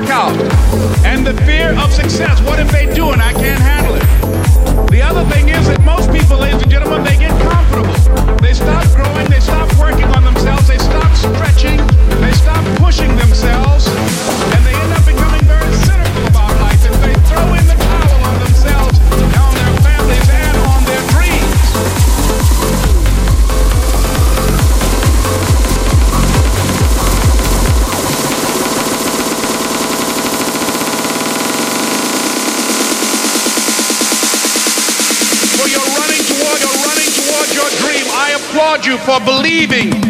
work out. And the fear of success. What if they do and I leaving.